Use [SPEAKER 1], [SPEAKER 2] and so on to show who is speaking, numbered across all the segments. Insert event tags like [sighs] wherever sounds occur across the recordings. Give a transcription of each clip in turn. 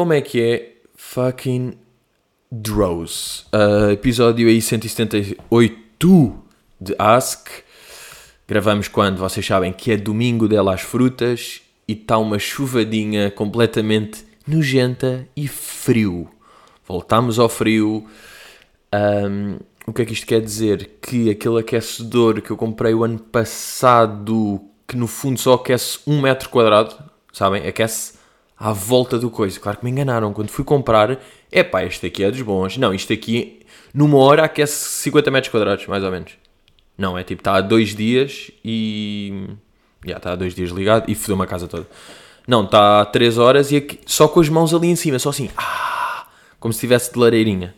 [SPEAKER 1] como é que é fucking Drows? Uh, episódio aí 178 de Ask. Gravamos quando vocês sabem que é domingo dela às frutas e está uma chuvadinha completamente nojenta e frio. Voltámos ao frio. Um, o que é que isto quer dizer? Que aquele aquecedor que eu comprei o ano passado, que no fundo só aquece um metro quadrado, sabem? Aquece à volta do coisa. Claro que me enganaram. Quando fui comprar, é pá, este aqui é dos bons. Não, isto aqui numa hora aquece 50 metros quadrados, mais ou menos. Não, é tipo, está há dois dias e. Já está há dois dias ligado e fodeu uma casa toda. Não, está há três horas e aqui, só com as mãos ali em cima, só assim. Ah, como se estivesse de lareirinha.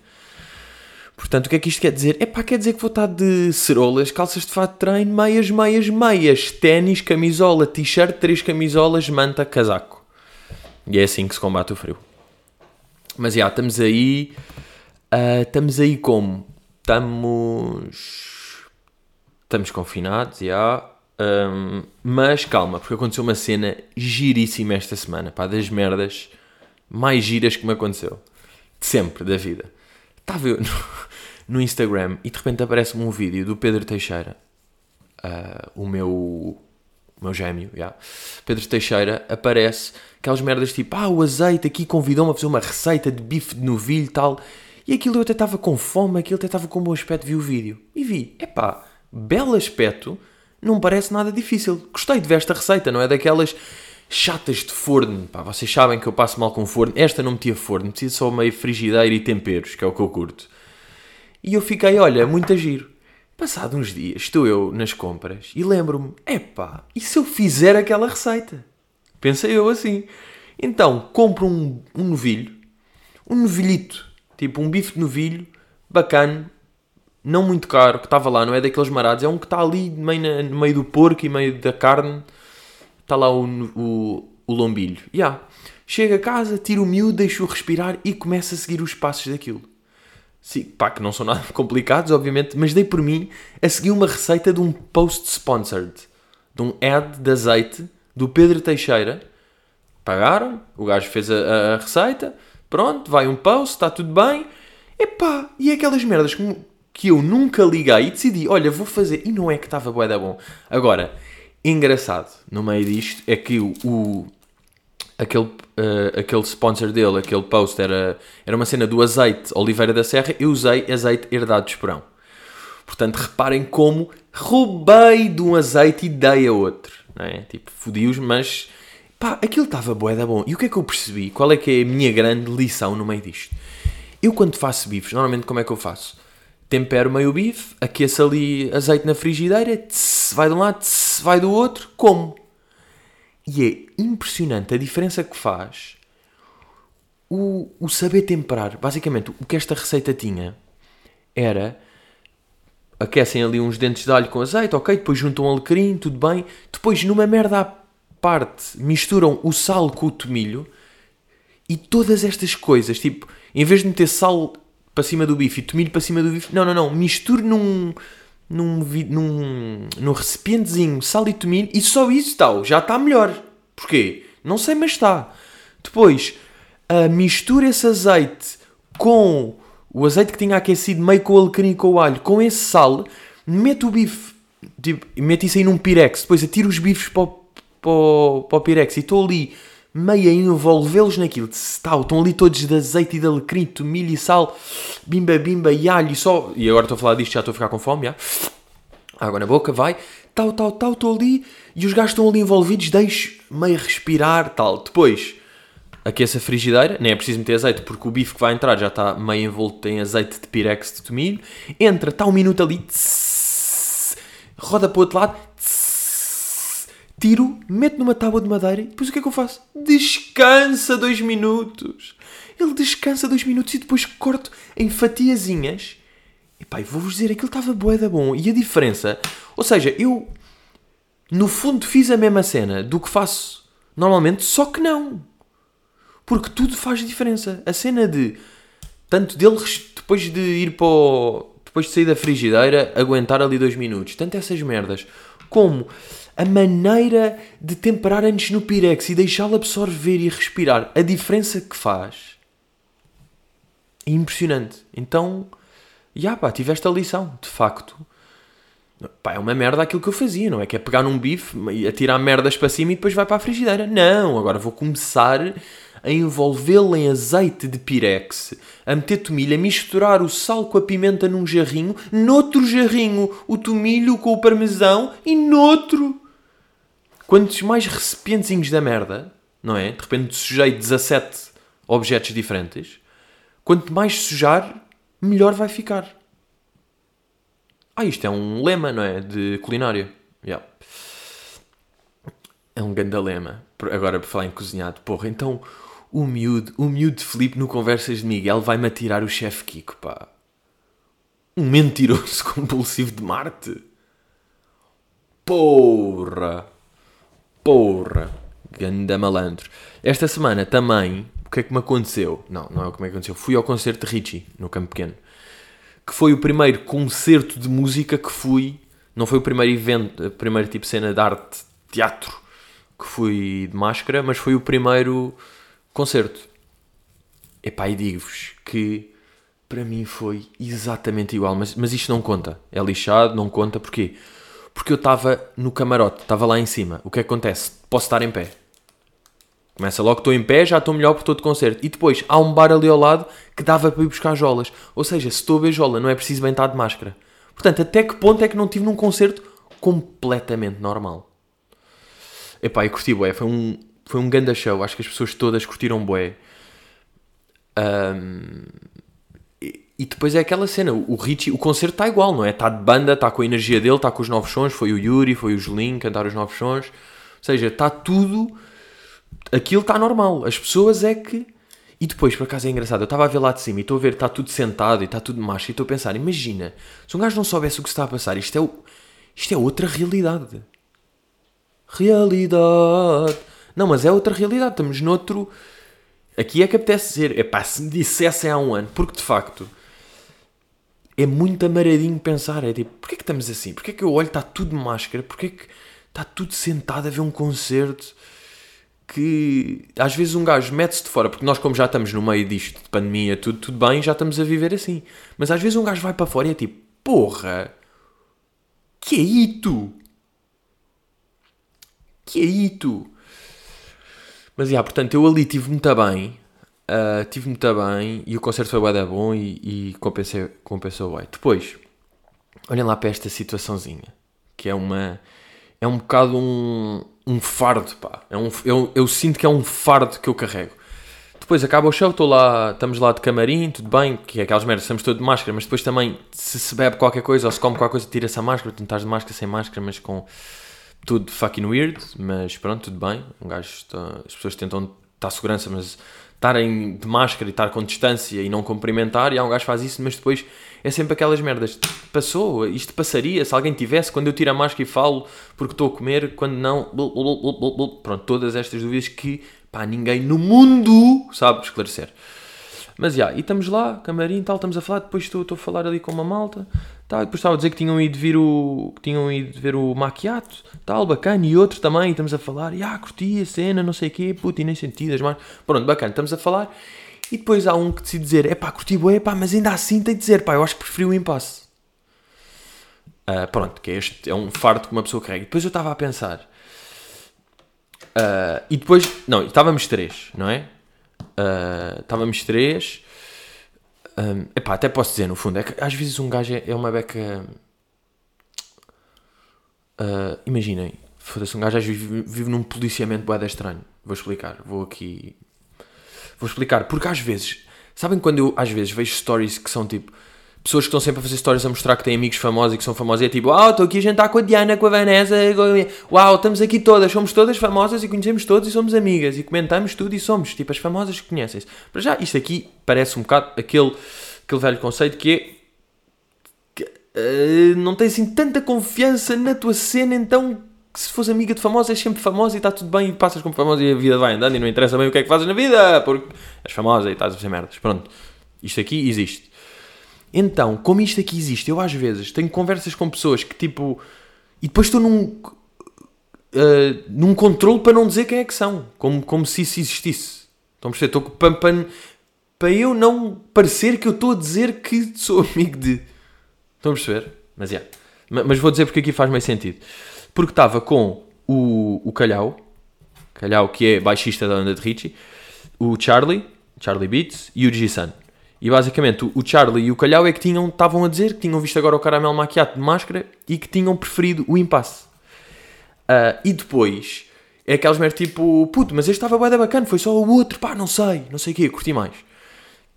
[SPEAKER 1] Portanto, o que é que isto quer dizer? É pá, quer dizer que vou estar de cerolas, calças de fato de treino, meias, meias, meias, ténis, camisola, t-shirt, três camisolas, manta, casaco. E é assim que se combate o frio. Mas já, estamos aí. Uh, estamos aí como? Estamos. Estamos confinados, já. Um, mas calma, porque aconteceu uma cena giríssima esta semana. Pá, das merdas mais giras que me aconteceu. De sempre, da vida. Estava eu no, no Instagram e de repente aparece-me um vídeo do Pedro Teixeira, uh, o meu o meu gêmeo, yeah. Pedro Teixeira, aparece aquelas merdas tipo, ah, o azeite aqui convidou-me a fazer uma receita de bife de novilho e tal. E aquilo eu até estava com fome, aquilo até estava com bom aspecto, vi o vídeo. E vi, epá, belo aspecto, não parece nada difícil. Gostei de ver esta receita, não é daquelas chatas de forno. Pá, vocês sabem que eu passo mal com forno. Esta não metia forno, precisa só meio frigideira e temperos, que é o que eu curto. E eu fiquei, olha, muito a giro. Passado uns dias, estou eu nas compras e lembro-me: epá, e se eu fizer aquela receita? Pensei eu assim. Então, compro um, um novilho, um novilhito, tipo um bife de novilho, bacana, não muito caro, que estava lá, não é daqueles marados, é um que está ali meio no meio do porco e meio da carne, está lá o, o, o lombilho. Yeah. Chego a casa, tiro o miúdo, deixo-o respirar e começo a seguir os passos daquilo. Sim, pá, que não são nada [laughs] complicados, obviamente, mas dei por mim a seguir uma receita de um post sponsored, de um ad de azeite do Pedro Teixeira. Pagaram, o gajo fez a, a receita, pronto, vai um post, está tudo bem. Epá, e aquelas merdas que, que eu nunca liguei e decidi, olha, vou fazer. E não é que estava bué da bom. Agora, engraçado no meio disto é que o, o aquele, uh, aquele sponsor dele, aquele post, era, era uma cena do azeite Oliveira da Serra, eu usei azeite herdado de Esperão. Portanto, reparem como roubei de um azeite e dei a outro. Não é? Tipo, fodi-os, mas pá, aquilo estava bué da bom. E o que é que eu percebi? Qual é que é a minha grande lição no meio disto? Eu quando faço bifes, normalmente como é que eu faço? Tempero meio bife, aqueço ali azeite na frigideira, tss, vai de um lado, tss, vai do outro, como? E é impressionante a diferença que faz o, o saber temperar. Basicamente, o que esta receita tinha era aquecem ali uns dentes de alho com azeite, ok, depois juntam alecrim, tudo bem. Depois, numa merda à parte, misturam o sal com o tomilho e todas estas coisas, tipo, em vez de meter sal para cima do bife e tomilho para cima do bife, não, não, não, misture num, num, num, num recipientezinho sal e tomilho e só isso tal, já está melhor. Porquê? Não sei, mas está. Depois, uh, mistura esse azeite com o azeite que tinha aquecido meio com o alecrim e com o alho, com esse sal, mete o bife, tipo, mete isso aí num pirex, depois atira os bifes para o, para o, para o pirex e estou ali meio a envolvê-los naquilo. Tal, estão ali todos de azeite e de alecrim, milho e sal, bimba, bimba e alho e só. E agora estou a falar disto, já estou a ficar com fome, já. Água na boca, vai. Tal, tal, tal, estou ali. E os gajos estão ali envolvidos, deixo meio respirar, tal. Depois, aqueça a frigideira, nem é preciso meter azeite, porque o bife que vai entrar já está meio envolto em azeite de pirex de tomilho. Entra, está um minuto ali, tss, roda para o outro lado, tiro, meto numa tábua de madeira e depois o que é que eu faço? Descansa dois minutos. Ele descansa dois minutos e depois corto em fatiazinhas. E pá, vou-vos dizer, aquilo estava bué da bom. E a diferença, ou seja, eu no fundo fiz a mesma cena do que faço normalmente, só que não. Porque tudo faz diferença. A cena de, tanto dele, depois de ir para o, depois de sair da frigideira, aguentar ali dois minutos. Tanto essas merdas, como a maneira de temperar antes no pirex e deixá-lo absorver e respirar, a diferença que faz é impressionante. Então, já pá, tive esta lição, de facto. Pá, é uma merda aquilo que eu fazia, não é? Que é pegar num bife, atirar merdas para cima e depois vai para a frigideira. Não, agora vou começar a envolvê-lo em azeite de pirex, a meter tomilho, a misturar o sal com a pimenta num jarrinho, noutro jarrinho o tomilho com o parmesão e noutro. Quantos mais recipientezinhos da merda, não é? De repente sujei 17 objetos diferentes. Quanto mais sujar, melhor vai ficar. Ah, isto é um lema, não é? De culinária. Yeah. É um grande lema. Agora, por falar em cozinhado, porra, então o miúdo, o miúdo de Filipe no Conversas de Miguel vai-me atirar o chefe Kiko, pá. Um mentiroso [laughs] compulsivo de Marte. Porra! Porra! Ganda malandro. Esta semana também, o que é que me aconteceu? Não, não é o que me aconteceu. Fui ao concerto de Richie, no Campo Pequeno. Que foi o primeiro concerto de música que fui. Não foi o primeiro evento, a primeira tipo cena de arte, teatro, que fui de máscara, mas foi o primeiro concerto. Epá, e digo-vos que para mim foi exatamente igual, mas, mas isto não conta. É lixado, não conta, porquê? Porque eu estava no camarote, estava lá em cima. O que é que acontece? Posso estar em pé. Começa logo que estou em pé, já estou melhor por todo o concerto. E depois há um bar ali ao lado que dava para ir buscar jolas. Ou seja, se estou a ver jola, não é preciso bem estar de máscara. Portanto, até que ponto é que não tive num concerto completamente normal? Epá, e curti, bué. Foi um, foi um ganda show. Acho que as pessoas todas curtiram bué. Um, e, depois é aquela cena. O Richie, o concerto está igual, não é? Está de banda, está com a energia dele, está com os novos sons. Foi o Yuri, foi o Julinho cantar os novos sons. Ou seja, está tudo... Aquilo está normal. As pessoas é que... E depois, por acaso é engraçado, eu estava a ver lá de cima e estou a ver, está tudo sentado e está tudo macho e estou a pensar, imagina, se um gajo não soubesse o que está a passar, isto é, o, isto é outra realidade. Realidade. Não, mas é outra realidade. Estamos noutro. Aqui é que apetece dizer. É pá, se me dissessem há um ano. Porque de facto. É muito amaradinho pensar. É tipo, porquê que estamos assim? Porquê que eu olho, está tudo de máscara? Porquê que está tudo sentado a ver um concerto? Que às vezes um gajo mete-se de fora, porque nós, como já estamos no meio disto de pandemia, tudo, tudo bem, já estamos a viver assim. Mas às vezes um gajo vai para fora e é tipo, porra, que é isto? Que é isto? Mas, yeah, portanto, eu ali tive muito bem. Uh, tive muito bem e o concerto foi bem bom e, e compensei, compensou bem. Depois, olhem lá para esta situaçãozinha, que é uma... É um bocado um, um fardo, pá. É um, eu, eu sinto que é um fardo que eu carrego. Depois acaba o show, estou lá, estamos lá de camarim, tudo bem, que é aquelas merdas, estamos todos de máscara, mas depois também, se se bebe qualquer coisa ou se come qualquer coisa, tira-se a máscara, tu estás de máscara, sem máscara, mas com tudo fucking weird, mas pronto, tudo bem. Um gajo está, as pessoas tentam estar segurança, mas estarem de máscara e estar com distância e não cumprimentar, e há um gajo que faz isso, mas depois é sempre aquelas merdas. Passou, isto passaria se alguém tivesse, quando eu tiro a máscara e falo porque estou a comer, quando não. Pronto, todas estas dúvidas que pá, ninguém no mundo sabe esclarecer. Mas já, yeah, e estamos lá, camarim e tal, estamos a falar, depois estou, estou a falar ali com uma malta, tal, depois estava a dizer que tinham ido ver o, que tinham ido ver o maquiato, tal, bacana, e outro também, estamos a falar, e ah, curti a cena, não sei o quê, puto, e nem sentidas, mas pronto, bacana, estamos a falar, e depois há um que decide dizer, é pá, curti bué, pá, mas ainda assim tem de dizer, pá, eu acho que preferi o impasse. Uh, pronto, que é, este, é um fardo que uma pessoa carrega. Depois eu estava a pensar, uh, e depois, não, estávamos três, não é? Uh, estávamos três. Um, epá, até posso dizer, no fundo, é que às vezes um gajo é, é uma beca. Uh, imaginem, foda-se, um gajo às vezes vive, vive num policiamento boeda estranho. Vou explicar, vou aqui. Vou explicar, porque às vezes, sabem quando eu às vezes vejo stories que são tipo pessoas que estão sempre a fazer stories a mostrar que têm amigos famosos e que são famosos e é tipo, uau, estou aqui a jantar com a Diana, com a Vanessa, uau, estamos aqui todas, somos todas famosas e conhecemos todos e somos amigas e comentamos tudo e somos, tipo, as famosas que conhecem-se. Para já, isto aqui parece um bocado aquele, aquele velho conceito que é que, uh, não tens assim tanta confiança na tua cena, então se fores amiga de famosa és sempre famosa e está tudo bem e passas como famosa e a vida vai andando e não interessa bem o que é que fazes na vida, porque és famosa e estás a fazer merdas. Pronto, isto aqui existe. Então, como isto aqui existe, eu às vezes tenho conversas com pessoas que tipo. E depois estou num. uh, num controle para não dizer quem é que são, como, como se isso existisse. Estão a perceber? Estou para, para, para eu não parecer que eu estou a dizer que sou amigo de. Estão a perceber? Mas, yeah. Mas vou dizer porque aqui faz mais sentido. Porque estava com o, o Calhau, Calhau que é baixista da banda de Richie, o Charlie, Charlie Beats e o G-Sun. E basicamente o Charlie e o Calhau é que tinham, estavam a dizer que tinham visto agora o caramelo maquiado de máscara e que tinham preferido o impasse. Uh, e depois é aquelas merdas tipo, puto, mas este estava bem bacana, foi só o outro, pá, não sei, não sei o quê, curti mais.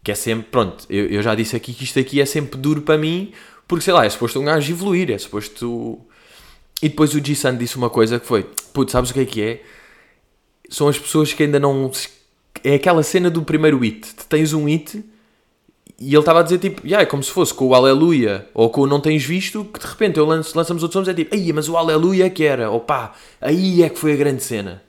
[SPEAKER 1] Que é sempre, pronto, eu, eu já disse aqui que isto aqui é sempre duro para mim, porque sei lá, é suposto um gajo evoluir, é suposto. E depois o G-Sun disse uma coisa que foi, puto, sabes o que é que é? São as pessoas que ainda não. É aquela cena do primeiro hit. Tens um hit e ele estava a dizer tipo, yeah, é como se fosse com o Aleluia ou com o Não Tens Visto, que de repente eu lanço, lançamos outros sons, é tipo, aí, mas o Aleluia que era, ou pá, aí é que foi a grande cena.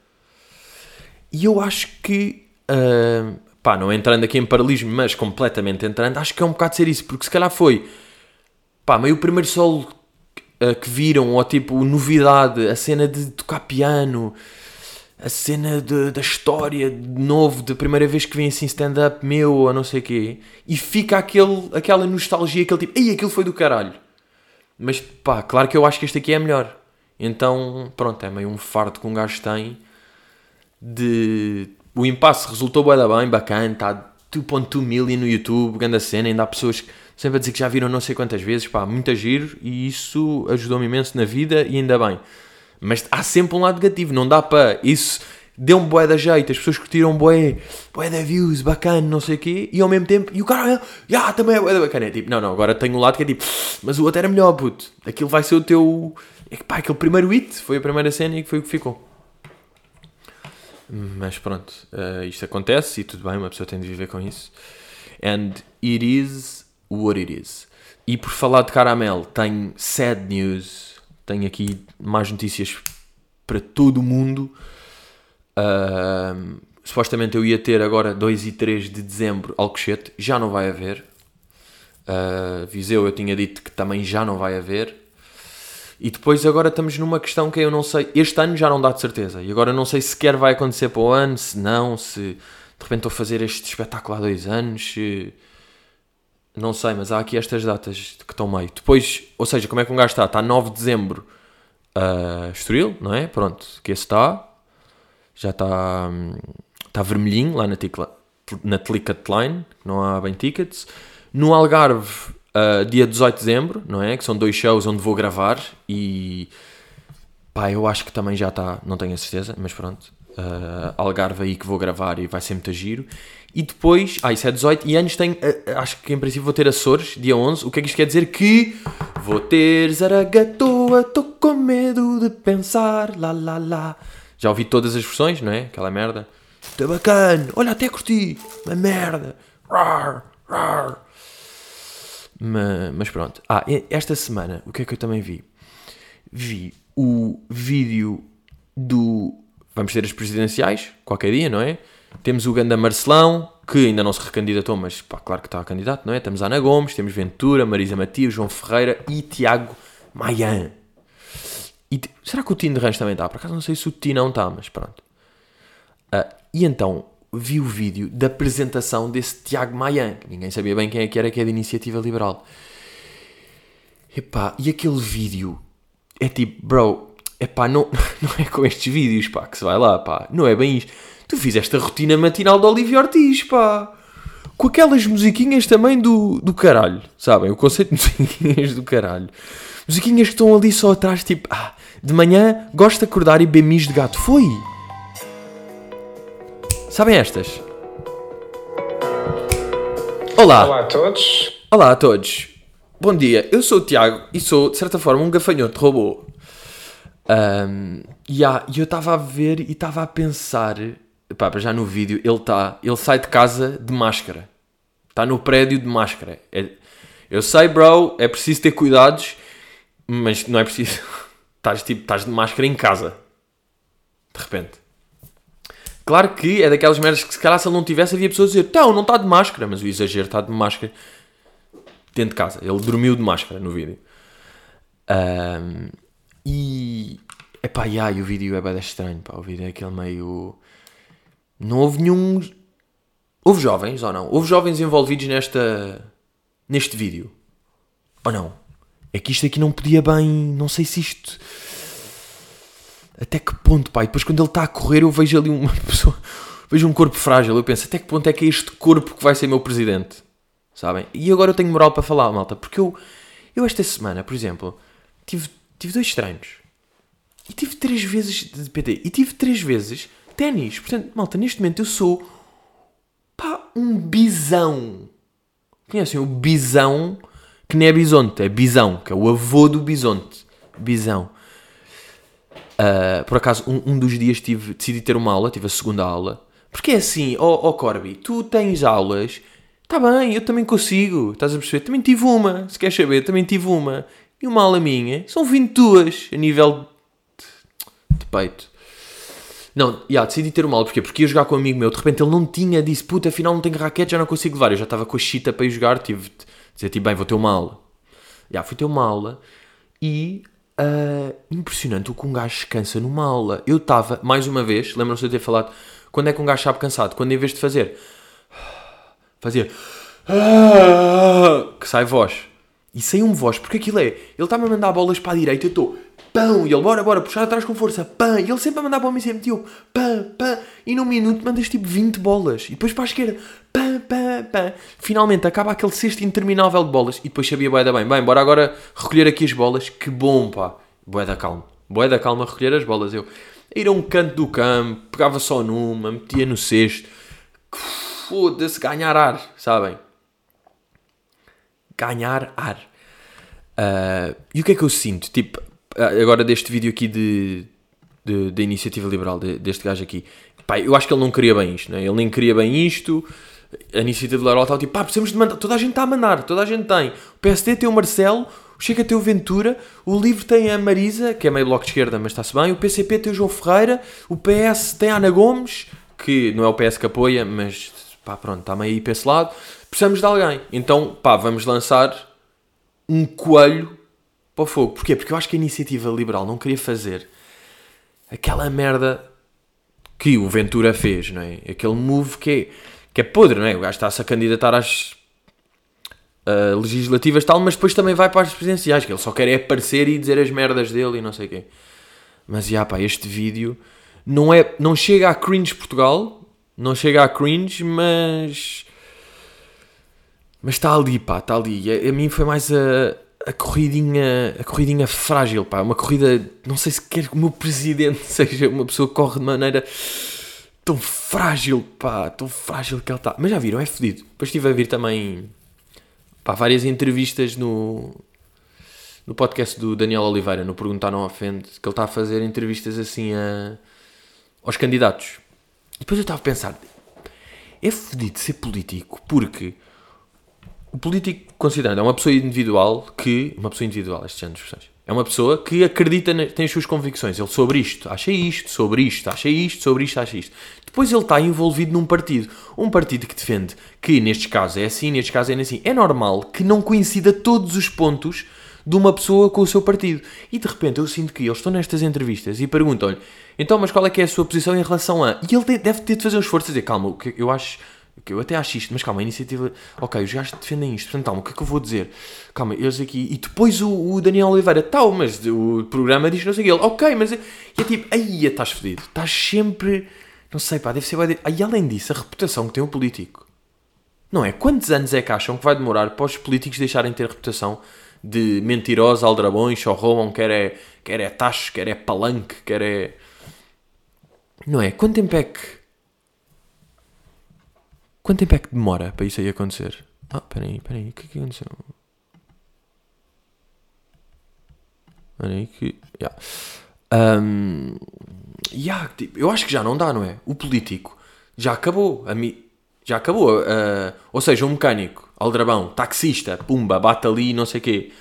[SPEAKER 1] E eu acho que, uh, pá, não entrando aqui em paralelismo, mas completamente entrando, acho que é um bocado ser isso, porque se calhar foi, pá, meio o primeiro solo uh, que viram, ou tipo, novidade, a cena de tocar piano a cena de, da história de novo, da primeira vez que vem assim stand-up meu ou não sei o quê, e fica aquele, aquela nostalgia, aquele tipo, ei, aquilo foi do caralho. Mas pá, claro que eu acho que este aqui é melhor. Então, pronto, é meio um fardo que um gajo tem de. O impasse resultou bem, bacana, está 2.2 million no YouTube, grande cena, ainda há pessoas sempre a dizer que já viram não sei quantas vezes, pá, muito giro, e isso ajudou-me imenso na vida e ainda bem. Mas há sempre um lado negativo, não dá para. Isso deu um boé da jeito, as pessoas curtiram boé, boé da views, bacana, não sei o quê, e ao mesmo tempo, e o cara, já, também é boé da bacana. É tipo, não, não, agora tenho um lado que é tipo, mas o outro era melhor, puto. Aquilo vai ser o teu. É que pá, aquele primeiro hit foi a primeira cena e foi o que ficou. Mas pronto, uh, isto acontece e tudo bem, uma pessoa tem de viver com isso. And it is what it is. E por falar de caramelo, tenho sad news tenho aqui mais notícias para todo o mundo. Uh, supostamente eu ia ter agora 2 e 3 de dezembro Alcochete, já não vai haver. Uh, Viseu eu tinha dito que também já não vai haver. E depois agora estamos numa questão que eu não sei. Este ano já não dá de certeza. E agora não sei se sequer vai acontecer para o ano, se não, se de repente estou a fazer este espetáculo há dois anos. Se não sei, mas há aqui estas datas que estão meio. Depois, ou seja, como é que um gajo está? Está 9 de dezembro uh, Estoril, não é? Pronto, que esse está. Já está, está vermelhinho lá na, ticla, na Ticketline, não há bem tickets. No Algarve, uh, dia 18 de dezembro, não é? Que são dois shows onde vou gravar e. Pá, eu acho que também já está, não tenho a certeza, mas pronto. Uh, Algarve aí que vou gravar e vai ser muito giro. E depois, ah, isso é 18, e antes tenho, uh, acho que em princípio vou ter Açores, dia 11. O que é que isto quer dizer? Que vou ter Zaragatoa, tô com medo de pensar, lá lá lá. Já ouvi todas as versões, não é? Aquela merda. Tá bacana, olha, até curti, uma merda. Rar, rar. Mas, mas pronto. Ah, esta semana, o que é que eu também vi? Vi o vídeo do. Vamos ter as presidenciais, qualquer dia, não é? Temos o Ganda Marcelão, que ainda não se recandidatou, mas pá, claro que está candidato, não é? Temos Ana Gomes, temos Ventura, Marisa Matias, João Ferreira e Tiago Maian. E, será que o Tino de Rãs também está? Por acaso não sei se o Tino não está, mas pronto. Uh, e então vi o vídeo da apresentação desse Tiago Maian, que ninguém sabia bem quem é que era, que é da Iniciativa Liberal. Epá, e aquele vídeo é tipo, bro, epá, não, [laughs] não é com estes vídeos, pá, que se vai lá, pá, não é bem isto. Tu fizeste a rotina matinal de Olivia Ortiz, pá. Com aquelas musiquinhas também do, do caralho, sabem? O conceito de [laughs] musiquinhas do caralho. Musiquinhas que estão ali só atrás, tipo, ah, de manhã gosto de acordar e beber de gato. Foi! Sabem estas? Olá!
[SPEAKER 2] Olá a todos!
[SPEAKER 1] Olá a todos! Bom dia, eu sou o Tiago e sou, de certa forma, um gafanhoto robô. Um, e yeah, eu estava a ver e estava a pensar pá, já no vídeo, ele está, ele sai de casa de máscara. Está no prédio de máscara. É, eu sei, bro, é preciso ter cuidados, mas não é preciso. [laughs] estás, tipo, estás de máscara em casa. De repente. Claro que é daquelas merdas que se calhar se ele não tivesse havia pessoas a dizer não, não está de máscara, mas o exagero está de máscara dentro de casa. Ele dormiu de máscara no vídeo. Um, e Epá, e aí o vídeo é bem estranho, pá. O vídeo é aquele meio. Não houve nenhum. Houve jovens ou não? Houve jovens envolvidos nesta. neste vídeo. Ou não? É que isto aqui não podia bem. Não sei se isto. Até que ponto, pá? E depois quando ele está a correr eu vejo ali uma [laughs] pessoa. Vejo um corpo frágil. Eu penso, até que ponto é que é este corpo que vai ser meu presidente? Sabem? E agora eu tenho moral para falar, malta. Porque eu. Eu esta semana, por exemplo, tive, tive dois treinos. E tive três vezes de PT. E tive três vezes ténis. Portanto, malta, neste momento eu sou. pá, um bisão. Conhecem o bisão? Que nem é bisonte, é bisão. Que é o avô do bisonte. Bisão. Uh, por acaso, um, um, dos dias tive, decidi ter uma aula, tive a segunda aula. Porque é assim, ó oh, oh Corby, tu tens aulas, está bem, eu também consigo, estás a perceber? Também tive uma, se queres saber, também tive uma. E uma aula minha, são 22 a nível de, de peito. Não, yeah, decidi ter uma aula, porquê? Porque ia jogar com um amigo meu, de repente ele não tinha, disse, puta, afinal não tenho raquete, já não consigo levar. Eu já estava com a chita para ir jogar, tive de dizer, tipo, bem, vou ter uma aula. Já, fui ter uma aula e Uh, impressionante o que um gajo descansa numa aula. Eu estava, mais uma vez, lembram-se de eu ter falado, quando é que um gajo sabe cansado? Quando em vez de fazer, [sighs] fazia [sighs] que sai voz. E saiu-me voz, porque aquilo é, ele está-me a mandar bolas para a direita, eu estou pão, e ele bora, bora, puxar atrás com força, pã, e ele sempre a mandar para o mesmo tempo, pã, pã, e num minuto mandas tipo 20 bolas, e depois para a esquerda, pã, pã, pã. Finalmente acaba aquele cesto interminável de bolas, e depois sabia bué da bem, bem, bora agora recolher aqui as bolas, que bom, pá, bué da calma, bué da calma recolher as bolas, eu ir a um canto do campo, pegava só numa, metia no cesto, foda-se, ganhar ar, sabem? Ganhar ar. Uh, e o que é que eu sinto? Tipo, ah, agora deste vídeo aqui de, de, de iniciativa liberal, de, deste gajo aqui, pá, eu acho que ele não queria bem isto, né? ele nem queria bem isto. A iniciativa liberal está tipo, pá, precisamos de mandar, toda a gente está a mandar, toda a gente tem. O PSD tem o Marcelo, o Chega tem o Ventura, o Livre tem a Marisa, que é meio bloco de esquerda, mas está-se bem, o PCP tem o João Ferreira, o PS tem a Ana Gomes, que não é o PS que apoia, mas pá, pronto, está meio aí para esse lado. Precisamos de alguém. Então, pá, vamos lançar um coelho para o fogo. Porquê? Porque eu acho que a iniciativa liberal não queria fazer aquela merda que o Ventura fez, não é? Aquele move que é, que é podre, não é? O gajo está-se a candidatar às uh, legislativas tal, mas depois também vai para as presidenciais, que ele só quer é aparecer e dizer as merdas dele e não sei o quê. Mas, já pá, este vídeo não, é, não chega a cringe Portugal, não chega a cringe, mas... Mas está ali, pá, está ali. A, a mim foi mais a, a corridinha, a corridinha frágil, pá, uma corrida, não sei se quer que o meu presidente [laughs] seja uma pessoa que corre de maneira tão frágil, pá, tão frágil que ele está. Mas já viram, é fedido. Depois estive a vir também, pá, várias entrevistas no, no podcast do Daniel Oliveira, no Perguntar Não Ofende, que ele está a fazer entrevistas assim a, aos candidatos. E depois eu estava a pensar, é fedido ser político, porque o político, considerando, é uma pessoa individual que. Uma pessoa individual, estes anos É uma pessoa que acredita, tem as suas convicções. Ele sobre isto, acha isto, sobre isto, acha isto, sobre isto, acha isto. Depois ele está envolvido num partido. Um partido que defende que nestes casos é assim, nestes casos é assim. É normal que não coincida todos os pontos de uma pessoa com o seu partido. E de repente eu sinto que eles estão nestas entrevistas e perguntam-lhe então, mas qual é que é a sua posição em relação a. E ele deve ter de fazer um esforço a dizer, calma, eu acho eu até acho isto, mas calma, a iniciativa. Ok, os gajos defendem isto, portanto, calma, o que é que eu vou dizer? Calma, eles aqui. E depois o, o Daniel Oliveira, tal, mas o programa diz não sei o que. Ele, ok, mas. É, e é tipo, aí estás fedido. Estás sempre. Não sei, pá, deve ser. E além disso, a reputação que tem o político. Não é? Quantos anos é que acham que vai demorar para os políticos deixarem de ter reputação de mentirosos, aldrabões, só roubam, quer é, quer é tacho, quer é palanque, quer é. Não é? Quanto tempo é que Quanto tempo é que demora para isso aí acontecer? Ah, peraí, peraí, o que é que aconteceu? Peraí que. Yeah. Um, yeah, tipo, eu acho que já não dá, não é? O político já acabou. A mi, já acabou. Uh, ou seja, um mecânico, aldrabão, taxista, pumba, bate ali não sei o quê.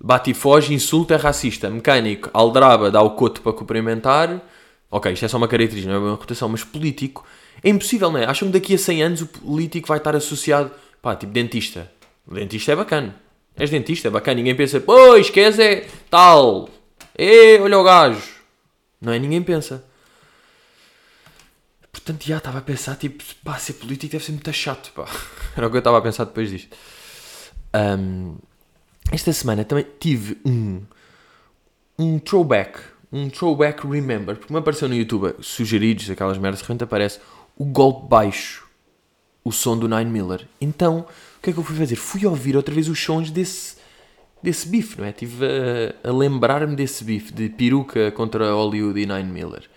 [SPEAKER 1] Bate e foge, insulta, é racista. Mecânico, aldraba, dá o coto para cumprimentar. Ok, isto é só uma característica, não é uma reputação, mas político é impossível, não é? Acham que daqui a 100 anos o político vai estar associado, pá, tipo dentista. O dentista é bacana. És dentista, é bacana. Ninguém pensa, pois, queres é tal. É, olha o gajo. Não é? Ninguém pensa. Portanto, já estava a pensar, tipo, pá, ser político deve ser muito chato, pá. [laughs] Era o que eu estava a pensar depois disto. Um, esta semana também tive um, um throwback, um throwback remember, porque me apareceu no YouTube, sugeridos, aquelas merdas, de repente aparece o golpe baixo, o som do Nine Miller. Então, o que é que eu fui fazer? Fui ouvir outra vez os sons desse, desse bife, não é? Estive a, a lembrar-me desse bife, de peruca contra Hollywood e Nine Miller.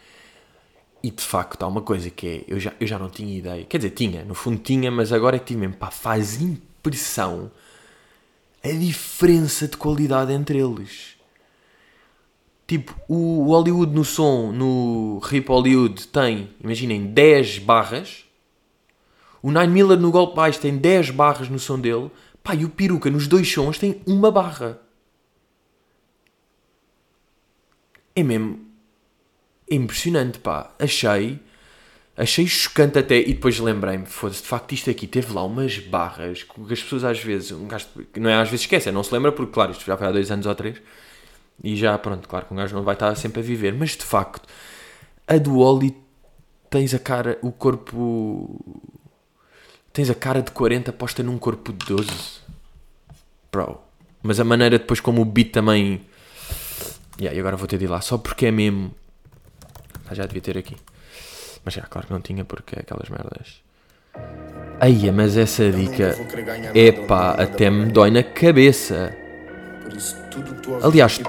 [SPEAKER 1] E de facto há uma coisa que é, eu já, eu já não tinha ideia, quer dizer, tinha, no fundo tinha, mas agora é que tive mesmo, pá, faz impressão a diferença de qualidade entre eles. Tipo, o Hollywood no som, no Rip Hollywood tem, imaginem, 10 barras. O Nine Miller no golpe baixo tem 10 barras no som dele. Pá, e o Peruca nos dois sons tem uma barra. É mesmo é impressionante, pá. Achei. Achei chocante até. E depois lembrei-me, foda-se, de facto, isto aqui teve lá umas barras que as pessoas às vezes. Um gajo, não é às vezes esquece, não se lembra, porque, claro, isto já foi há dois anos ou três. E já, pronto, claro que um gajo não vai estar sempre a viver. Mas de facto, a do Oli tens a cara, o corpo. Tens a cara de 40 posta num corpo de 12. Bro. Mas a maneira depois como o beat também. Yeah, e agora vou ter de ir lá, só porque é mesmo ah, já devia ter aqui. Mas já, claro que não tinha porque é aquelas merdas. Aí, mas essa dica. Epá, até me dói na cabeça. Aliás,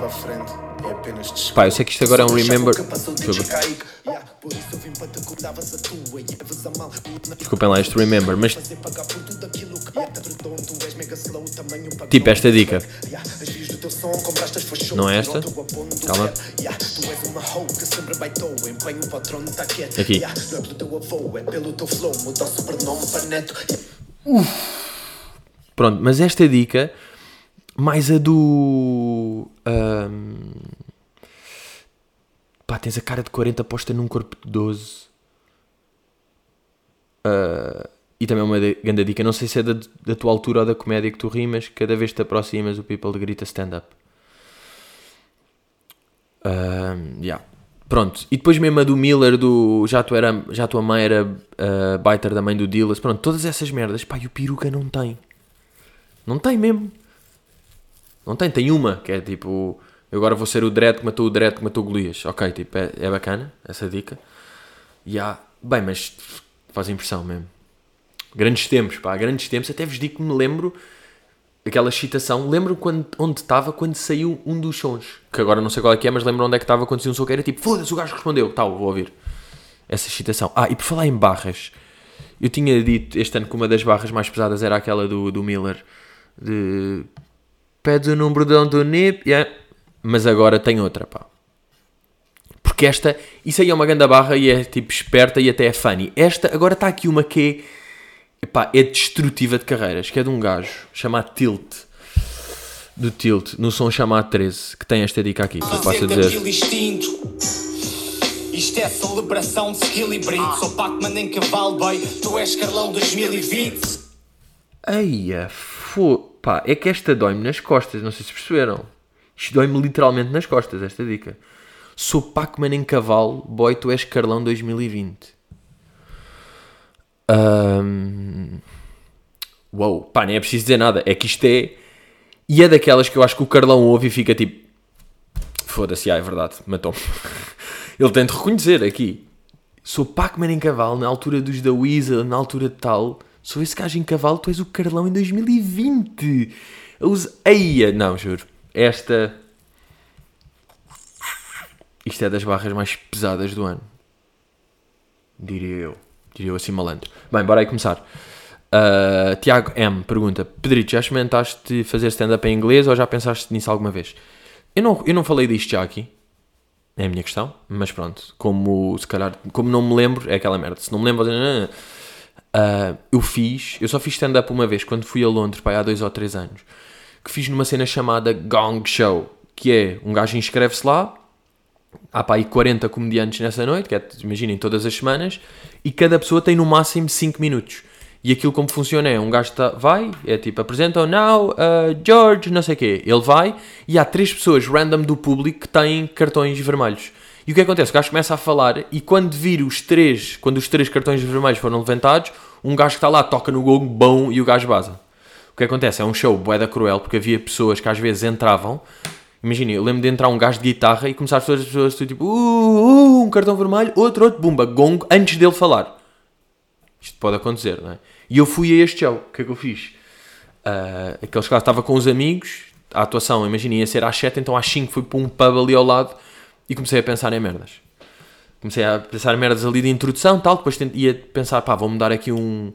[SPEAKER 1] pá, eu sei que isto agora é um remember. Desculpem lá este remember, mas. Tipo esta dica. Não é esta? Calma. Aqui. Pronto, mas esta dica, mais a do. Um, pá, tens a cara de 40 posta num corpo de 12. Uh, e também uma grande dica, não sei se é da, da tua altura ou da comédia que tu rimas, cada vez que te aproximas o people grita stand-up. Uh, yeah. Pronto, e depois mesmo a do Miller, do já, tu era, já tua mãe era uh, da mãe do Dillas, pronto, todas essas merdas, pá, e o peruca não tem. Não tem mesmo. Não tem, tem uma, que é tipo, eu agora vou ser o Dredd que matou o Dredd que matou o Golias. Ok, tipo, é, é bacana essa dica. E há, bem, mas faz impressão mesmo. Grandes tempos, pá, grandes tempos, até vos digo que me lembro aquela excitação. Lembro quando, onde estava quando saiu um dos sons. Que agora não sei qual é que é, mas lembro onde é que estava quando saiu um som que era tipo, foda-se, o gajo respondeu. Tal, vou ouvir. Essa excitação. Ah, e por falar em barras, eu tinha dito este ano que uma das barras mais pesadas era aquela do, do Miller. De. Pede o número de onde o NIP. Yeah. Mas agora tem outra, pá. Porque esta, isso aí é uma grande barra e é tipo esperta e até é funny. Esta, agora está aqui uma que é epá, é destrutiva de carreiras, que é de um gajo chamado Tilt. Do Tilt, no som chamado 13, que tem esta dica aqui, que eu posso dizer. Isto é celebração de skill e brito. Sou Pac-Man em cavalo, boy. Tu és Carlão 2020. Eia, pá, é que esta dói-me nas costas, não sei se perceberam. Isto dói-me literalmente nas costas, esta dica. Sou Pac-Man em cavalo, boy, tu és Carlão 2020. Um... Uou, pá, nem é preciso dizer nada. É que isto é. E é daquelas que eu acho que o Carlão ouve e fica tipo. Foda-se, ah, é verdade, matou-me. [laughs] Ele tem de reconhecer aqui. Sou Pac-Man em cavalo na altura dos da Weasel, na altura de tal. Sou esse gajo em cavalo, tu és o Carlão em 2020. Eu uso. Eia, não, juro. Esta. Isto é das barras mais pesadas do ano. Diria eu. Diria eu assim malandro. Bem, bora aí começar. Uh, Tiago M pergunta: Pedrito, já experimentaste fazer stand-up em inglês ou já pensaste nisso alguma vez? Eu não, eu não falei disto já aqui. É a minha questão. Mas pronto, como se calhar, como não me lembro, é aquela merda. Se não me lembro, uh, eu fiz, eu só fiz stand-up uma vez quando fui a Londres, pai, há dois ou três anos. Que fiz numa cena chamada Gong Show, que é um gajo inscreve-se lá, há para aí 40 comediantes nessa noite, que é, imaginem, todas as semanas, e cada pessoa tem no máximo 5 minutos. E aquilo como funciona é, um gajo tá, vai, é tipo, apresentam now, uh, George, não sei o quê. Ele vai e há três pessoas random do público que têm cartões vermelhos. E o que acontece? O gajo começa a falar e quando vir os três, quando os três cartões vermelhos foram levantados, um gajo que está lá toca no gong, bom, e o gajo baza. O que acontece? É um show boeda cruel, porque havia pessoas que às vezes entravam. Imagina, eu lembro de entrar um gajo de guitarra e começar as pessoas, as pessoas tipo, uh, uh, um cartão vermelho, outro, outro, bumba, gong, antes dele falar. Isto pode acontecer, não é? E eu fui a este show. O que é que eu fiz? Uh, aqueles casos, estava com os amigos, a atuação, imagina, ia ser às 7, então às 5 fui para um pub ali ao lado e comecei a pensar em merdas. Comecei a pensar em merdas ali de introdução tal, depois ia pensar, pá, vou-me dar aqui um,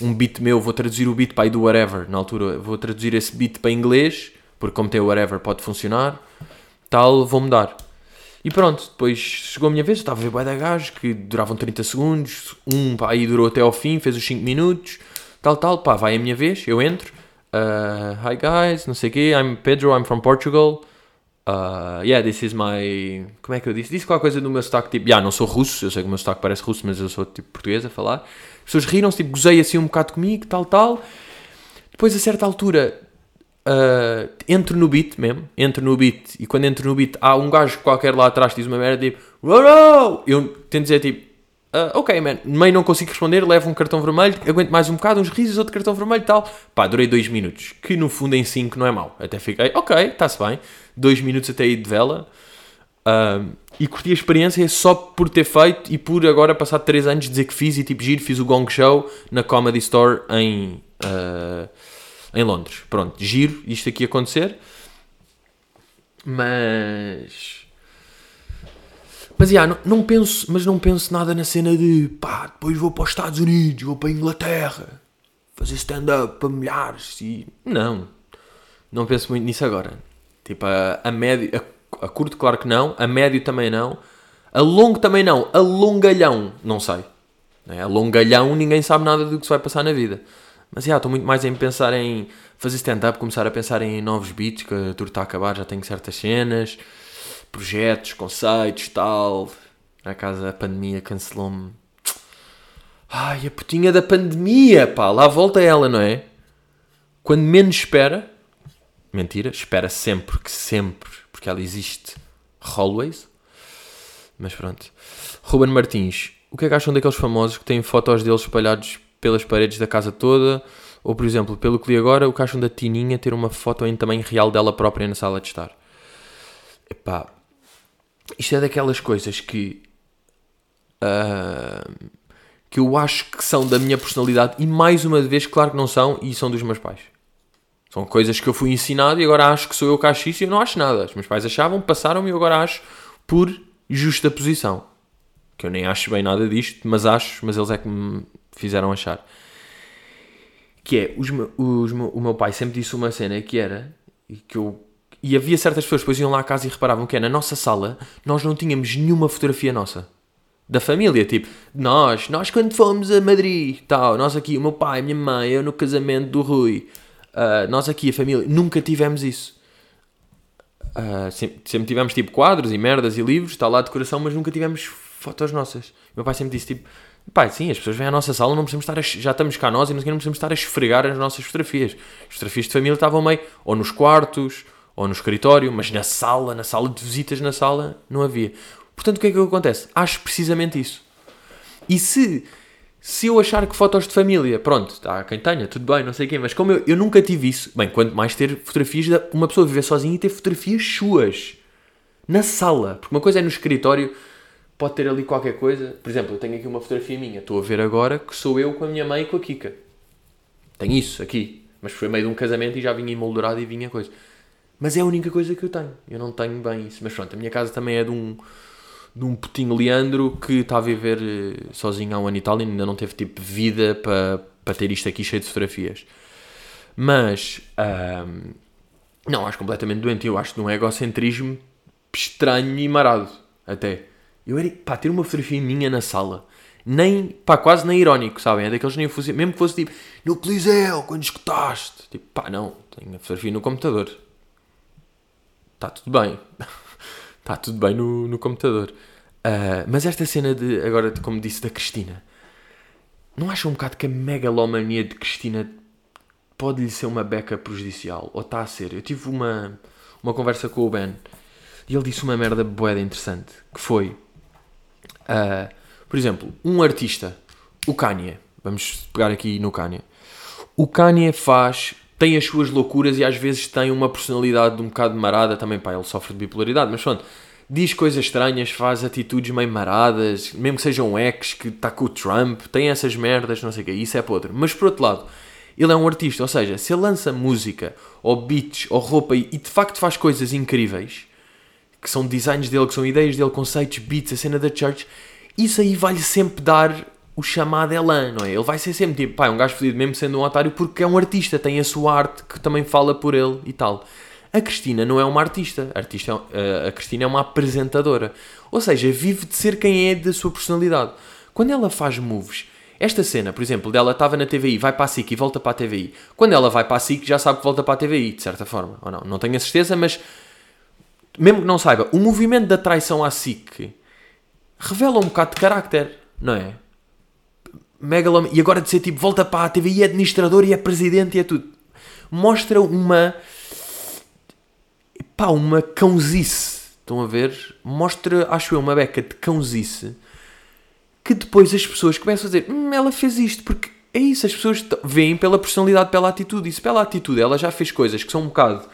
[SPEAKER 1] um beat meu, vou traduzir o beat para aí do whatever, na altura, vou traduzir esse beat para inglês, porque como tem o whatever pode funcionar, tal, vou mudar. E pronto, depois chegou a minha vez, eu estava a ver bué da gajos que duravam 30 segundos, um pá, aí durou até ao fim, fez os 5 minutos, tal, tal, pá, vai a minha vez, eu entro, uh, hi guys, não sei o quê, I'm Pedro, I'm from Portugal, uh, yeah, this is my, como é que eu disse? Disse qualquer coisa do meu sotaque, tipo, yeah, não sou russo, eu sei que o meu sotaque parece russo, mas eu sou tipo português a falar, as pessoas riram-se, tipo, gozei assim um bocado comigo, tal, tal, depois a certa altura uh, entro no beat mesmo, entro no beat, e quando entro no beat há um gajo qualquer lá atrás que diz uma merda tipo, Uou! eu tento dizer tipo, uh, ok man, meio não consigo responder, levo um cartão vermelho, aguento mais um bocado, uns risos, outro cartão vermelho e tal, pá, durei dois minutos, que no fundo em cinco não é mau, até fiquei, ok, está-se bem, dois minutos até ir de vela, uh, e curti a experiência só por ter feito e por agora passar três anos dizer que fiz e tipo giro, fiz o Gong Show na Comedy Store em... Uh, em Londres. Pronto, giro isto aqui acontecer. Mas. Mas, yeah, não, não, penso, mas não penso nada na cena de pá, depois vou para os Estados Unidos, vou para a Inglaterra, fazer stand-up para milhares. E... Não, não penso muito nisso agora. Tipo, a, a médio, a, a, curto, claro que não, a médio também não, a longo também não, a longalhão, não sei. A longalhão, ninguém sabe nada do que se vai passar na vida. Mas já, estou muito mais em pensar em fazer stand-up, começar a pensar em novos beats, que a tour está a acabar, já tenho certas cenas, projetos, conceitos, tal. A casa, a pandemia cancelou-me. Ai, a putinha da pandemia, pá, lá volta ela, não é? Quando menos espera, mentira, espera sempre, que sempre, porque ela existe, always. Mas pronto. Ruben Martins, o que é que acham daqueles famosos que têm fotos deles espalhados pelas paredes da casa toda, ou por exemplo, pelo que li agora, o que acham da Tininha ter uma foto em tamanho real dela própria na sala de estar? Epá, isto é daquelas coisas que uh, que eu acho que são da minha personalidade e mais uma vez, claro que não são e são dos meus pais. São coisas que eu fui ensinado e agora acho que sou eu que acho isso e eu não acho nada. Os meus pais achavam, passaram e eu agora acho por justa posição. Que eu nem acho bem nada disto, mas acho, mas eles é que me fizeram achar. Que é, os, os, o meu pai sempre disse uma cena que era, e que eu e havia certas pessoas que depois iam lá à casa e reparavam que é, na nossa sala nós não tínhamos nenhuma fotografia nossa. Da família, tipo, nós, nós quando fomos a Madrid, tal, nós aqui, o meu pai, a minha mãe, eu no casamento do Rui, uh, nós aqui, a família, nunca tivemos isso. Uh, sempre, sempre, tivemos tipo quadros e merdas e livros, está lá a decoração, mas nunca tivemos fotos nossas. Meu pai sempre disse tipo, Pá, sim, as pessoas vêm à nossa sala, não precisamos estar a, já estamos cá nós e não precisamos estar a esfregar as nossas fotografias. As fotografias de família estavam meio ou nos quartos ou no escritório, mas na sala, na sala de visitas, na sala, não havia. Portanto, o que é que acontece? Acho precisamente isso. E se, se eu achar que fotos de família, pronto, está quem tenha, tudo bem, não sei quem, mas como eu, eu nunca tive isso, bem, quanto mais ter fotografias de uma pessoa viver sozinha e ter fotografias suas na sala, porque uma coisa é no escritório pode ter ali qualquer coisa. Por exemplo, eu tenho aqui uma fotografia minha, estou a ver agora que sou eu com a minha mãe e com a Kika. Tenho isso aqui, mas foi meio de um casamento e já vinha emoldurado e vinha coisa. Mas é a única coisa que eu tenho. Eu não tenho bem isso. Mas pronto, a minha casa também é de um, de um putinho Leandro que está a viver eh, sozinho há um ano e tal e ainda não teve tipo vida para, para ter isto aqui cheio de fotografias. Mas, um, não, acho completamente doente. Eu acho de um egocentrismo estranho e marado, até. Eu era, pá, ter uma fotografia minha na sala. Nem, pá, quase nem irónico, sabem? É daqueles nem fosse, mesmo que fosse tipo, no Coliseu, quando escutaste. Tipo, pá, não, tenho a fotografia no computador. Está tudo bem. Está [laughs] tudo bem no, no computador. Uh, mas esta cena de, agora, como disse, da Cristina. Não acham um bocado que a megalomania de Cristina pode-lhe ser uma beca prejudicial? Ou está a ser? Eu tive uma, uma conversa com o Ben E ele disse uma merda boeda interessante, que foi, uh, por exemplo, um artista, o Kanye, vamos pegar aqui no Kanye, o Kanye faz, tem as suas loucuras e às vezes tem uma personalidade um bocado marada, também pá, ele sofre de bipolaridade, mas pronto, diz coisas estranhas, faz atitudes meio maradas, mesmo que seja um ex que está com o Trump, tem essas merdas, não sei o que, isso é podre. Mas por outro lado, ele é um artista, ou seja, se ele lança música, ou beats, ou roupa e de facto faz coisas incríveis, que são designs dele, que são ideias dele, conceitos, beats, a cena da church, isso aí vai-lhe sempre dar o chamado Elan, não é? Ele vai ser sempre tipo, pá, é um gajo fodido mesmo sendo um otário porque é um artista, tem a sua arte que também fala por ele e tal. A Cristina não é uma artista, a, artista, é a Cristina é uma apresentadora. Ou seja, vive de ser quem é da sua personalidade. Quando ela faz moves, esta cena, por exemplo, dela estava na TVI, vai para a SIC e volta para a TVI. Quando ela vai para a SIC, já sabe que volta para a TVI, de certa forma. Ou não, não tenho a certeza, mas mesmo que não saiba, o movimento da traição à SIC revela um bocado de carácter, não é? Megalom... E agora de ser tipo, volta para a TVI, é administrador e é presidente e é tudo. Mostra uma pá, uma cãozice. Estão a ver? Mostra, acho eu, uma beca de cãozice que depois as pessoas começam a dizer: hum, ela fez isto, porque é isso, as pessoas veem pela personalidade, pela atitude. E se pela atitude ela já fez coisas que são um bocado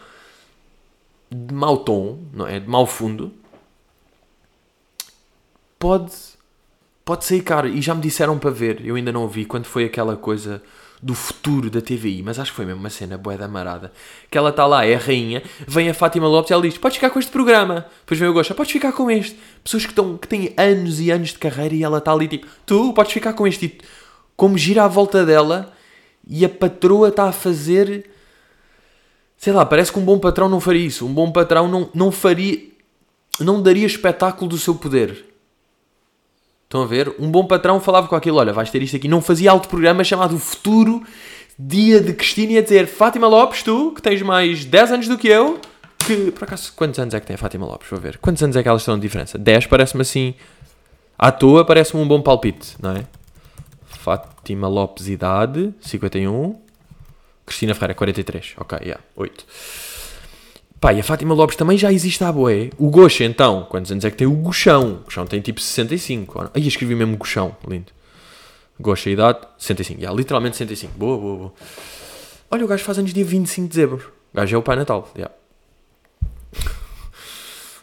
[SPEAKER 1] de mau tom, não é? De mau fundo, pode, pode sair cara. E já me disseram para ver, eu ainda não vi, quando foi aquela coisa do futuro da TVI, mas acho que foi mesmo uma cena bué da marada. Que ela está lá, é a rainha, vem a Fátima Lopes e ela diz: Podes ficar com este programa. Depois vem o Gosta: Podes ficar com este. Pessoas que, estão, que têm anos e anos de carreira e ela está ali tipo: Tu podes ficar com este. como gira à volta dela e a patroa está a fazer. Sei lá, parece que um bom patrão não faria isso. Um bom patrão não, não faria. não daria espetáculo do seu poder. Estão a ver? Um bom patrão falava com aquilo, olha, vais ter isto aqui. Não fazia alto programa chamado Futuro Dia de Cristina e a dizer Fátima Lopes, tu, que tens mais 10 anos do que eu, que, por acaso, quantos anos é que tem a Fátima Lopes? Vou ver. Quantos anos é que elas estão de diferença? 10 parece-me assim, à toa parece-me um bom palpite, não é? Fátima Lopes, idade, 51. Cristina Ferreira, 43. Ok, yeah, 8. Pá, e a Fátima Lopes também já existe à boé. O Goxa, então, quantos anos é que tem o Gochão? O Gochão tem tipo 65. Aí escrevi mesmo Gochão, lindo. Goxa, idade, 65. Yeah, literalmente 65. Boa, boa, boa. Olha, o gajo faz anos dia 25 de dezembro. O gajo é o Pai Natal. Yeah.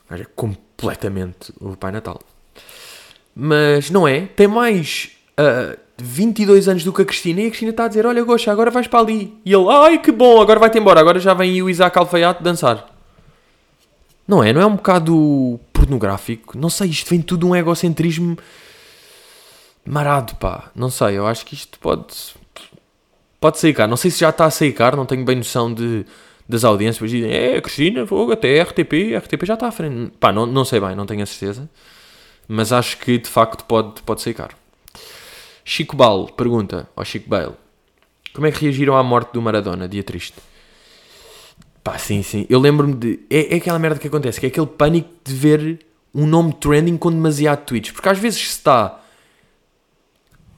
[SPEAKER 1] O gajo é completamente o Pai Natal. Mas não é. Tem mais uh, 22 anos do que a Cristina e a Cristina está a dizer: Olha, Goxa, agora vais para ali. E ele, ai que bom, agora vai-te embora. Agora já vem o Isaac Alfaiate dançar. Não é? Não é um bocado pornográfico? Não sei, isto vem tudo um egocentrismo marado, pá. Não sei, eu acho que isto pode. Pode sair cá. Não sei se já está a sair cá, não tenho bem noção de, das audiências. Depois dizem, é, Cristina, fogo, até RTP, RTP já está à frente. Pá, não, não sei bem, não tenho a certeza. Mas acho que de facto pode, pode sair. Chico Bal pergunta ao Chico Bale como é que reagiram à morte do Maradona, dia triste. Pá, sim, sim. Eu lembro-me de. É, é, aquela merda que acontece, que é aquele pânico de ver um nome trending com demasiado tweets. Porque às vezes se está.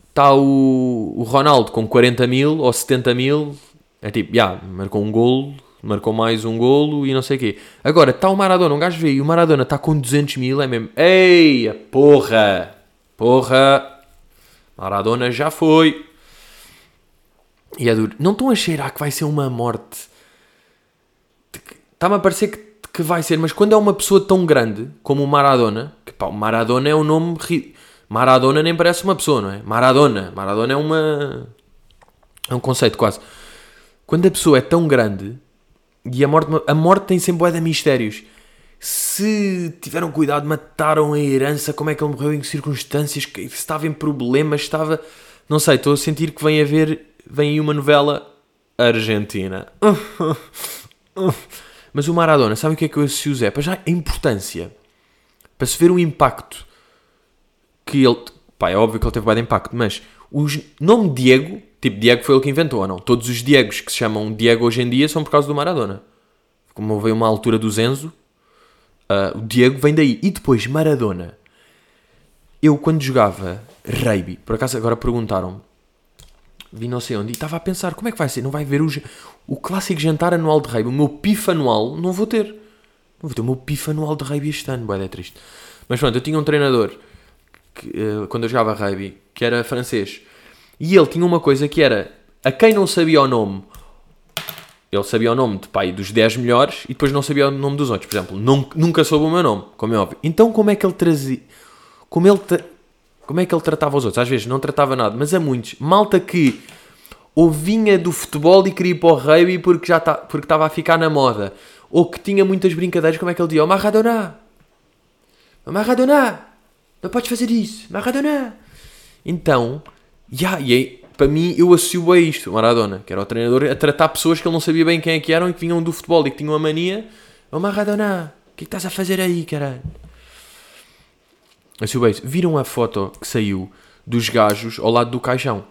[SPEAKER 1] Está o, o Ronaldo com 40 mil ou 70 mil, é tipo, já, yeah, marcou um golo, marcou mais um golo e não sei o quê. Agora, está o Maradona, um gajo vê e o Maradona está com 200 mil, é mesmo, ei, porra, porra, Maradona já foi. E é duro. Não estão a cheirar que vai ser uma morte Está-me a parecer que, que vai ser, mas quando é uma pessoa tão grande como o Maradona, que pá, o Maradona é um nome. Ri... Maradona nem parece uma pessoa, não é? Maradona. Maradona é uma. É um conceito quase. Quando a pessoa é tão grande e a morte, a morte tem sempre de mistérios. Se tiveram cuidado, mataram a herança, como é que ele morreu, em que circunstâncias, se estava em problemas, estava. Não sei, estou a sentir que vem haver. Vem aí uma novela argentina. [laughs] Mas o Maradona, sabe o que é que eu associo, Zé? Para já a importância. Para se ver o impacto que ele. Pá, é óbvio que ele teve bem de impacto, mas o nome Diego, tipo Diego foi ele que inventou ou não? Todos os Diegos que se chamam Diego hoje em dia são por causa do Maradona. Como veio uma altura do Zenzo, uh, o Diego vem daí. E depois Maradona. Eu quando jogava rugby, por acaso agora perguntaram-me vi não sei onde e estava a pensar como é que vai ser, não vai ver o, o clássico jantar anual de rei, o meu PIF anual não vou ter. vou ter o meu pifa anual de rugby este ano, boé, é triste. Mas pronto, eu tinha um treinador, que, eh, quando eu jogava rugby, que era francês. E ele tinha uma coisa que era, a quem não sabia o nome, ele sabia o nome de pai dos 10 melhores e depois não sabia o nome dos outros. Por exemplo, não, nunca soube o meu nome, como é óbvio. Então como é que ele trazia... Como, ele tra- como é que ele tratava os outros? Às vezes não tratava nada, mas a muitos. Malta que ou vinha do futebol e queria ir para o rugby porque já tá, porque estava a ficar na moda. Ou que tinha muitas brincadeiras, como é que ele dizia? Oh, Maradona! Oh, Maradona! Não podes fazer isso! Maradona! Então, já, e aí, para mim, eu associo a isto, Maradona, que era o treinador, a tratar pessoas que ele não sabia bem quem é que eram e que vinham do futebol e que tinham a mania. Oh, Maradona! O que é que estás a fazer aí, caralho? Viram a foto que saiu dos gajos ao lado do caixão?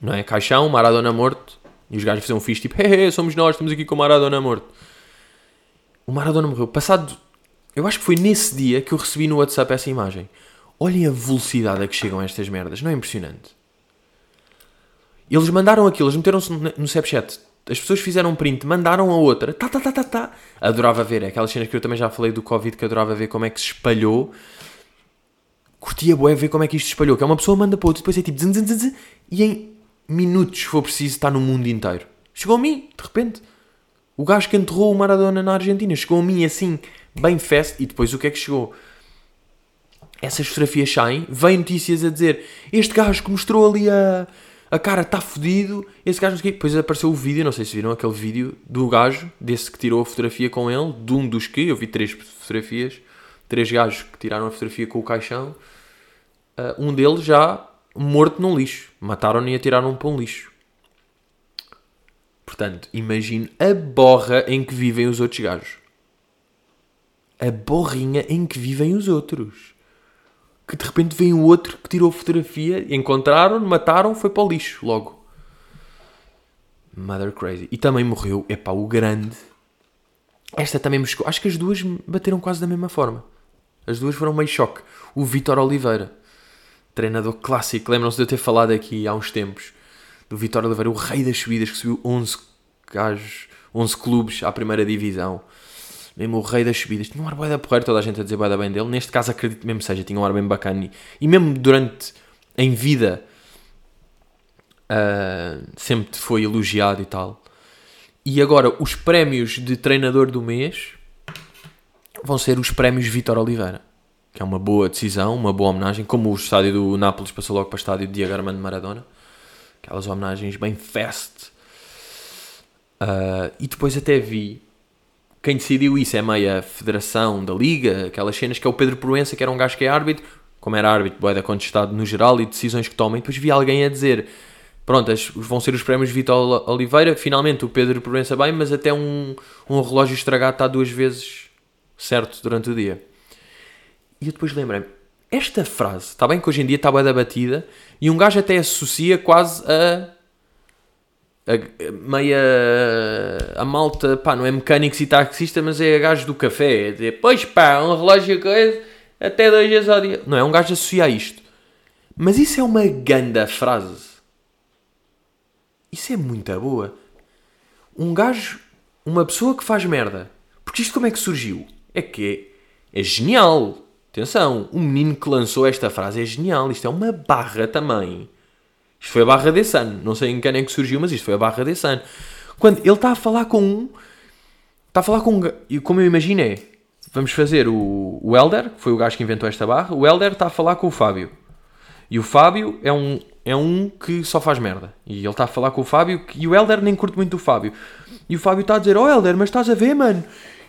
[SPEAKER 1] Não é? Caixão, Maradona morto. E os gajos fizeram um fixe tipo, hey, somos nós, estamos aqui com o Maradona morto. O Maradona morreu. Passado, eu acho que foi nesse dia que eu recebi no WhatsApp essa imagem. Olhem a velocidade a que chegam estas merdas. Não é impressionante? Eles mandaram aquilo, eles meteram-se no no Snapchat. As pessoas fizeram um print, mandaram a outra. Tá, tá, tá, tá, tá. Adorava ver. É aquelas cenas que eu também já falei do Covid, que adorava ver como é que se espalhou. Curtia bué ver como é que isto espalhou. Que é uma pessoa manda para outra, depois é tipo... Zin, zin, zin, e em minutos, se for preciso, está no mundo inteiro. Chegou a mim, de repente. O gajo que enterrou o Maradona na Argentina chegou a mim assim, bem fast. E depois o que é que chegou? Essas fotografias saem, vem notícias a dizer este gajo que mostrou ali a, a cara está fodido, esse gajo não sei o quê. Depois apareceu o vídeo, não sei se viram aquele vídeo do gajo, desse que tirou a fotografia com ele, de um dos que, eu vi três fotografias, três gajos que tiraram a fotografia com o caixão, Ah, um deles já morto num lixo. Mataram-no e atiraram para um lixo. Portanto, imagine a borra em que vivem os outros gajos. A borrinha em que vivem os outros. Que de repente vem o outro que tirou fotografia, encontraram, mataram, foi para o lixo logo. Mother crazy. E também morreu, epá, o grande. Esta também me chocou. Acho que as duas bateram quase da mesma forma. As duas foram meio choque. O Vitor Oliveira, treinador clássico, lembram-se de eu ter falado aqui há uns tempos do Vitor Oliveira, o rei das subidas, que subiu 11 gajos, 11 clubes à primeira divisão. Mesmo o rei das subidas. Tinha um ar da porreiro, toda a gente a dizer bem dele. Neste caso acredito mesmo seja, tinha um ar bem bacana. E, mesmo durante, em vida, ah, sempre foi elogiado e tal. E agora, os prémios de treinador do mês vão ser os prémios Vitor Oliveira. Que é uma boa decisão, uma boa homenagem. Como o estádio do Nápoles passou logo para o estádio de Diego Armando Maradona. Aquelas homenagens bem fast. Ah, e depois até vi quem decidiu isso é meio a federação da liga, aquelas cenas que é o Pedro Proença, que era um gajo que é árbitro, como era árbitro, boeda contestado no geral e decisões que toma. E depois vi alguém a dizer: Pronto, as- vão ser os prémios Vitor Oliveira. Finalmente o Pedro Proença bem, mas até um, um relógio estragado está duas vezes certo durante o dia. E eu depois lembrei-me: esta frase, está bem que hoje em dia está bem da batida, e um gajo até associa quase a a, meia a malta, pá, não é mecânico e taxista, mas é gajo do café. É dizer, pois pá, um relógio coisa, até dois vezes ao dia. Não é um gajo associa a isto. Mas isso é uma ganda frase. Isso é muito boa. Um gajo, uma pessoa que faz merda. Porque isto como é que surgiu? É que é, é genial. Atenção, o menino que lançou esta frase é genial. Isto é uma barra também. Isto foi a barra desse ano. Não sei em quem é que surgiu, mas isto foi a barra desse ano. Quando ele está a falar com um. Está a falar com um. como eu imagino é. Vamos fazer o, o Elder, que foi o gajo que inventou esta barra. O Elder está a falar com o Fábio. E o Fábio é um, é um que só faz merda. E ele está a falar com o Fábio. E o Elder nem curte muito o Fábio. E o Fábio está a dizer: Oh Elder, mas estás a ver, mano?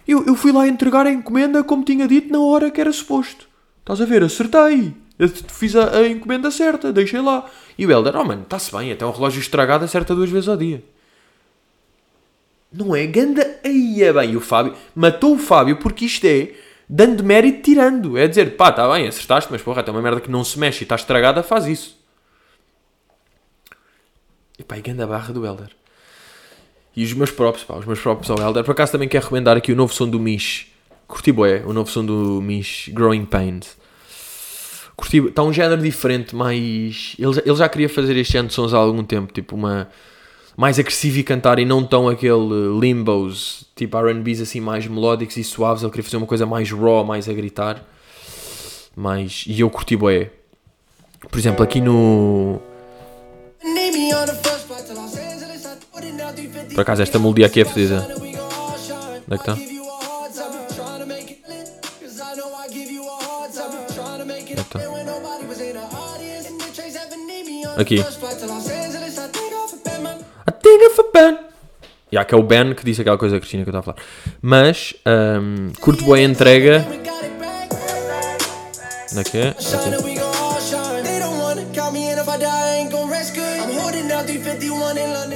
[SPEAKER 1] Eu, eu fui lá entregar a encomenda como tinha dito na hora que era suposto. Estás a ver? Acertei. Eu fiz a, a encomenda certa, deixei lá. E o Elder: Oh mano, está-se bem, até um relógio estragado acerta duas vezes ao dia. Não é? Ganda. Aí é bem. O Fábio matou o Fábio porque isto é dando mérito tirando. É dizer, pá, está bem, acertaste, mas porra, tem uma merda que não se mexe e está estragada, faz isso. E pá, e ganda barra do Elder. E os meus próprios, pá, os meus próprios ao Elder. Por acaso também quero recomendar aqui o novo som do Mish. Curti bué, o novo som do Mish, Growing Pains. Curti, está um género diferente, mas ele, ele já queria fazer este género de sons há algum tempo, tipo uma mais agressivo e cantar e não tão aquele limbos, tipo R&Bs assim mais melódicos e suaves, ele queria fazer uma coisa mais raw, mais a gritar. Mais, e eu curti bué. Por exemplo, aqui no Por acaso esta melodia aqui é fedida. Onde é que está? Tá. Aqui. I think of a Ben. Já que é o Ben que disse aquela coisa, Cristina, que eu estava a falar. Mas, um, curto boa entrega. Onde é que é? Aqui.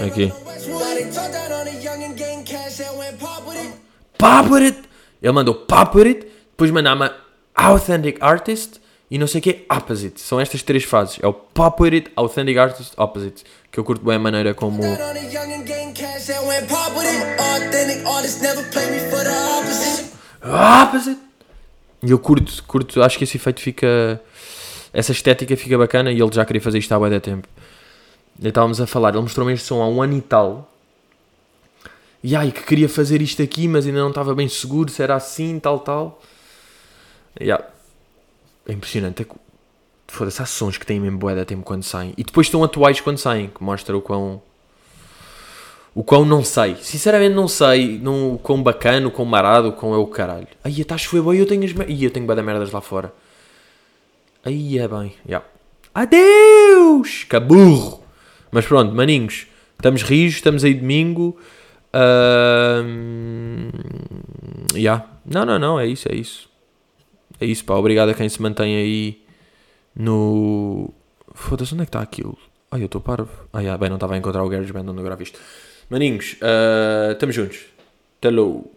[SPEAKER 1] Aqui. Pop with it! Ele mandou pop with it, depois mandou-me Authentic Artist e não sei o que Opposite. São estas três fases. É o Pop with it, Authentic Artist, Opposite. Que eu curto bem a maneira como. Opposite! E eu curto, curto, acho que esse efeito fica. Essa estética fica bacana e ele já queria fazer isto há bué tempo. E estávamos a falar, ele mostrou-me este som há um ano e tal. E ai, que queria fazer isto aqui, mas ainda não estava bem seguro se era assim, tal, tal. Yeah. É impressionante. É Foda-se, há sons que têm mesmo de tempo quando saem. E depois estão atuais quando saem, que mostra o quão... O quão não sei. Sinceramente não sei não, o quão bacana, o quão marado, o quão é o caralho. Aí a chover bem, eu tenho as... Ih, eu tenho de merdas lá fora. Aí é bem. Yeah. Adeus! Caburro! Mas pronto, maninhos, estamos rijos, estamos aí domingo. Uh, yeah. Não, não, não, é isso, é isso. É isso, pá. Obrigado a quem se mantém aí no. Foda-se, onde é que está aquilo? Ai, eu estou parvo. Ah, yeah, bem, não estava a encontrar o GarageBand onde eu gravo isto. Maninhos, estamos uh, juntos. Hello.